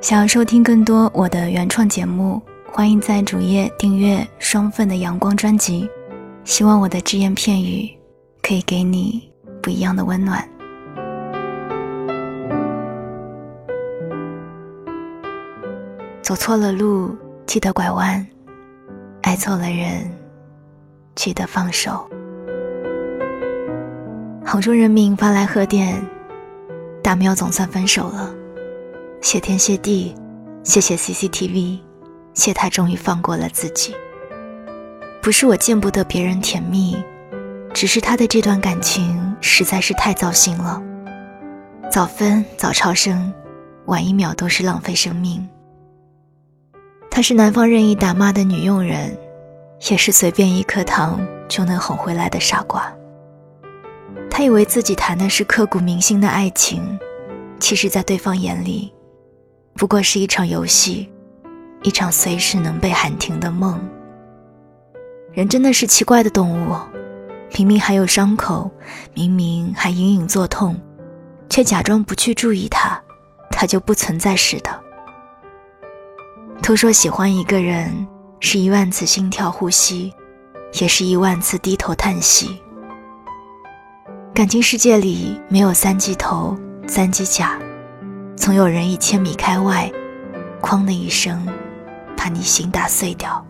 想要收听更多我的原创节目，欢迎在主页订阅“双份的阳光”专辑。希望我的只言片语可以给你不一样的温暖。走错了路，记得拐弯；爱错了人，记得放手。杭州人民发来贺电：大喵总算分手了。谢天谢地，谢谢 CCTV，谢他终于放过了自己。不是我见不得别人甜蜜，只是他的这段感情实在是太糟心了。早分早超生，晚一秒都是浪费生命。他是男方任意打骂的女佣人，也是随便一颗糖就能哄回来的傻瓜。他以为自己谈的是刻骨铭心的爱情，其实，在对方眼里。不过是一场游戏，一场随时能被喊停的梦。人真的是奇怪的动物，明明还有伤口，明明还隐隐作痛，却假装不去注意它，它就不存在似的。都说喜欢一个人是一万次心跳呼吸，也是一万次低头叹息。感情世界里没有三级头、三级甲。总有人一千米开外，哐的一声，把你心打碎掉。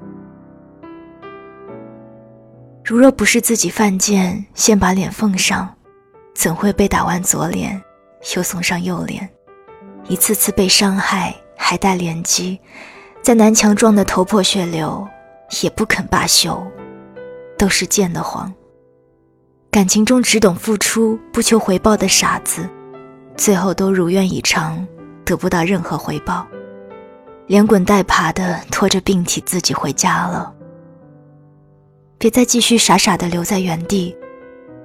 如若不是自己犯贱，先把脸奉上，怎会被打完左脸，又送上右脸，一次次被伤害，还带连击，在南墙撞得头破血流，也不肯罢休，都是贱的慌。感情中只懂付出不求回报的傻子。最后都如愿以偿，得不到任何回报，连滚带爬的拖着病体自己回家了。别再继续傻傻的留在原地，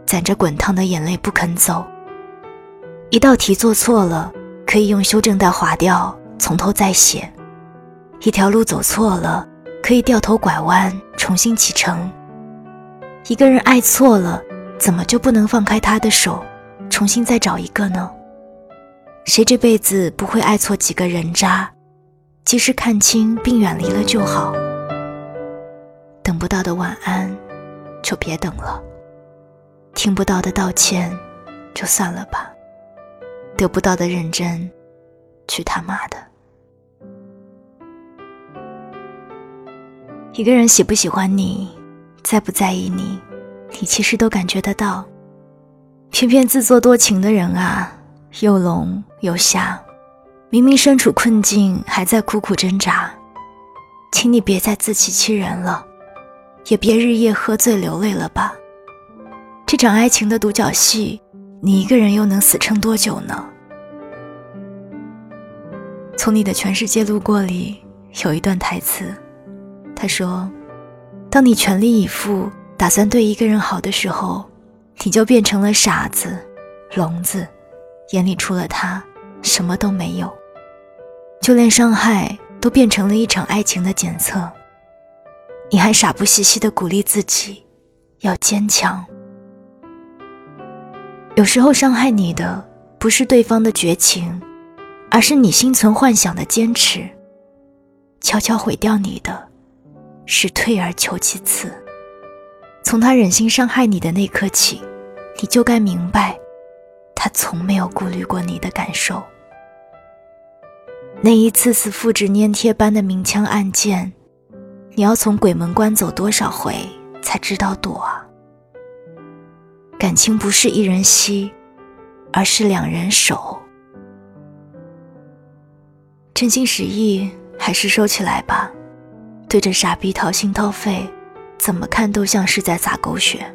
攒着滚烫的眼泪不肯走。一道题做错了，可以用修正带划掉，从头再写；一条路走错了，可以掉头拐弯，重新启程。一个人爱错了，怎么就不能放开他的手，重新再找一个呢？谁这辈子不会爱错几个人渣？及时看清并远离了就好。等不到的晚安，就别等了；听不到的道歉，就算了吧；得不到的认真，去他妈的！一个人喜不喜欢你，在不在意你，你其实都感觉得到。偏偏自作多情的人啊！又聋又瞎，明明身处困境，还在苦苦挣扎。请你别再自欺欺人了，也别日夜喝醉流泪了吧。这场爱情的独角戏，你一个人又能死撑多久呢？从你的全世界路过里有一段台词，他说：“当你全力以赴打算对一个人好的时候，你就变成了傻子、聋子。”眼里除了他，什么都没有，就连伤害都变成了一场爱情的检测。你还傻不兮兮的鼓励自己，要坚强。有时候伤害你的不是对方的绝情，而是你心存幻想的坚持。悄悄毁掉你的，是退而求其次。从他忍心伤害你的那刻起，你就该明白。他从没有顾虑过你的感受，那一次次复制粘贴般的明枪暗箭，你要从鬼门关走多少回才知道躲啊？感情不是一人惜，而是两人守。真心实意还是收起来吧，对着傻逼掏心掏肺，怎么看都像是在撒狗血。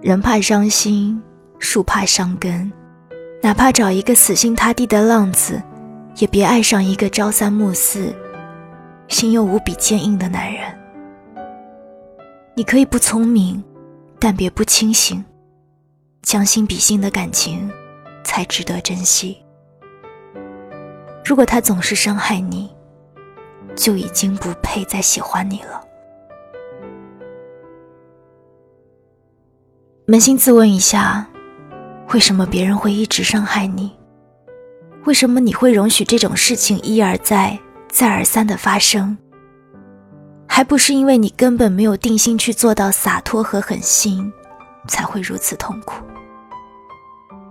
人怕伤心。树怕伤根，哪怕找一个死心塌地的浪子，也别爱上一个朝三暮四、心又无比坚硬的男人。你可以不聪明，但别不清醒。将心比心的感情，才值得珍惜。如果他总是伤害你，就已经不配再喜欢你了。扪心自问一下，为什么别人会一直伤害你？为什么你会容许这种事情一而再、再而三的发生？还不是因为你根本没有定心去做到洒脱和狠心，才会如此痛苦。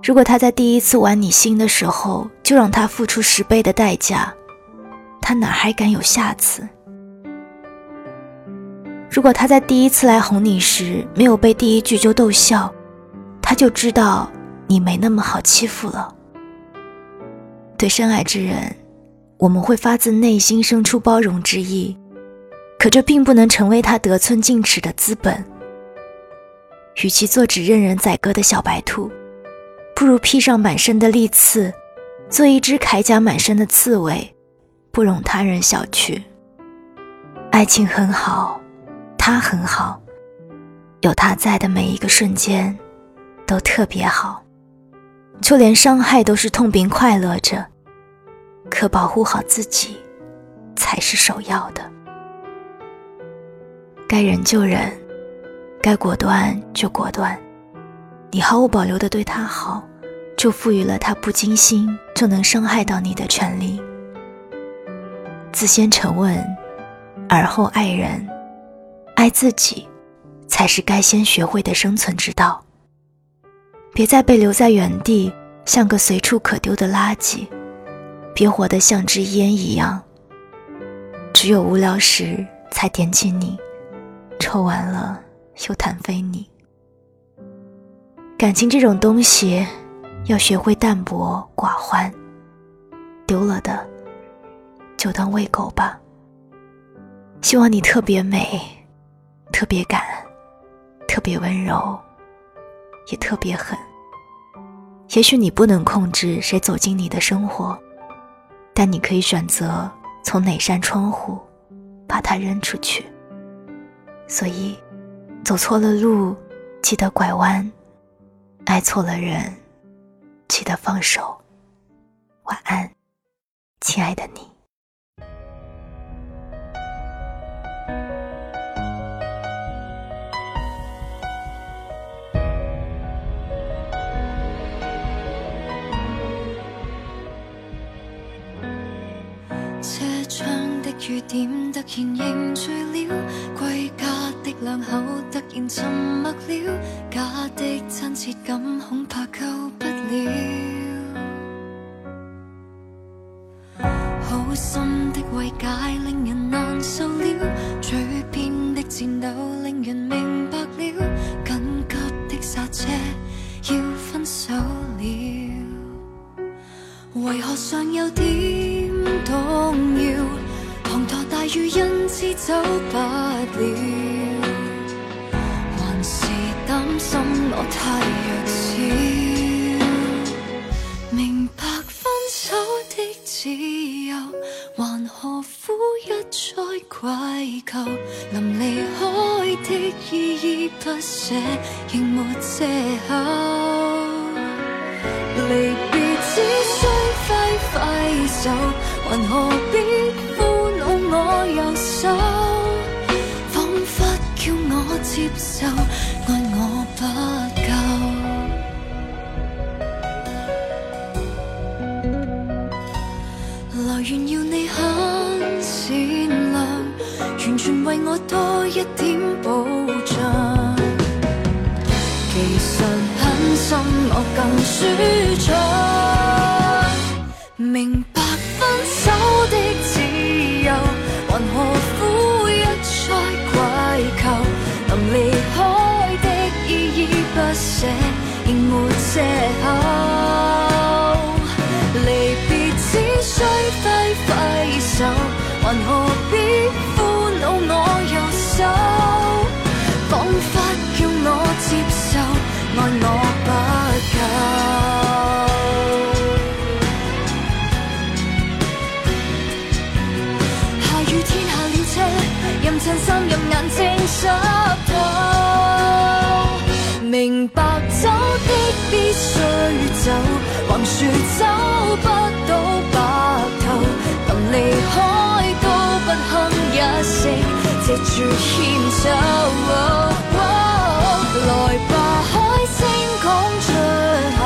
如果他在第一次玩你心的时候就让他付出十倍的代价，他哪还敢有下次？如果他在第一次来哄你时没有被第一句就逗笑，他就知道你没那么好欺负了。对深爱之人，我们会发自内心生出包容之意，可这并不能成为他得寸进尺的资本。与其做只任人宰割的小白兔。不如披上满身的利刺，做一只铠甲满身的刺猬，不容他人小觑。爱情很好，他很好，有他在的每一个瞬间，都特别好。就连伤害都是痛并快乐着，可保护好自己，才是首要的。该忍就忍，该果断就果断。你毫无保留地对他好。就赋予了他不经心就能伤害到你的权利。自先沉稳，而后爱人，爱自己，才是该先学会的生存之道。别再被留在原地，像个随处可丢的垃圾；别活得像支烟一样，只有无聊时才点起你，抽完了又弹飞你。感情这种东西。要学会淡泊寡欢，丢了的就当喂狗吧。希望你特别美，特别敢，特别温柔，也特别狠。也许你不能控制谁走进你的生活，但你可以选择从哪扇窗户把它扔出去。所以，走错了路记得拐弯，爱错了人。记得放手，晚安，亲爱的你。雨点突然凝住了，归家的两口突然沉默了，假的亲切感恐怕救不。了，好心的慰解令我太弱小。明白分手的自由，还何苦一再跪求？临离开的依依不舍，仍没借口。离别只需挥挥手，还何必苦恼我右手？仿佛叫我接受，不够。来源要你很善良，完全为我多一点保障。其实狠心我更舒畅，明藉住牽走。來吧，開聲講出口，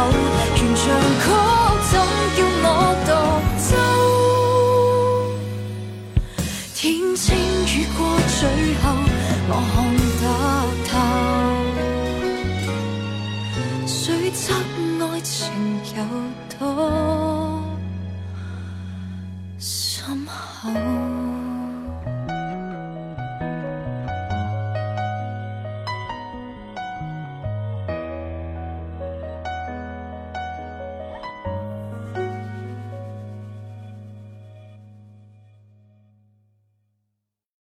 完場曲怎叫我獨奏？天青雨過最後，我看得透，雖則愛情有多深厚。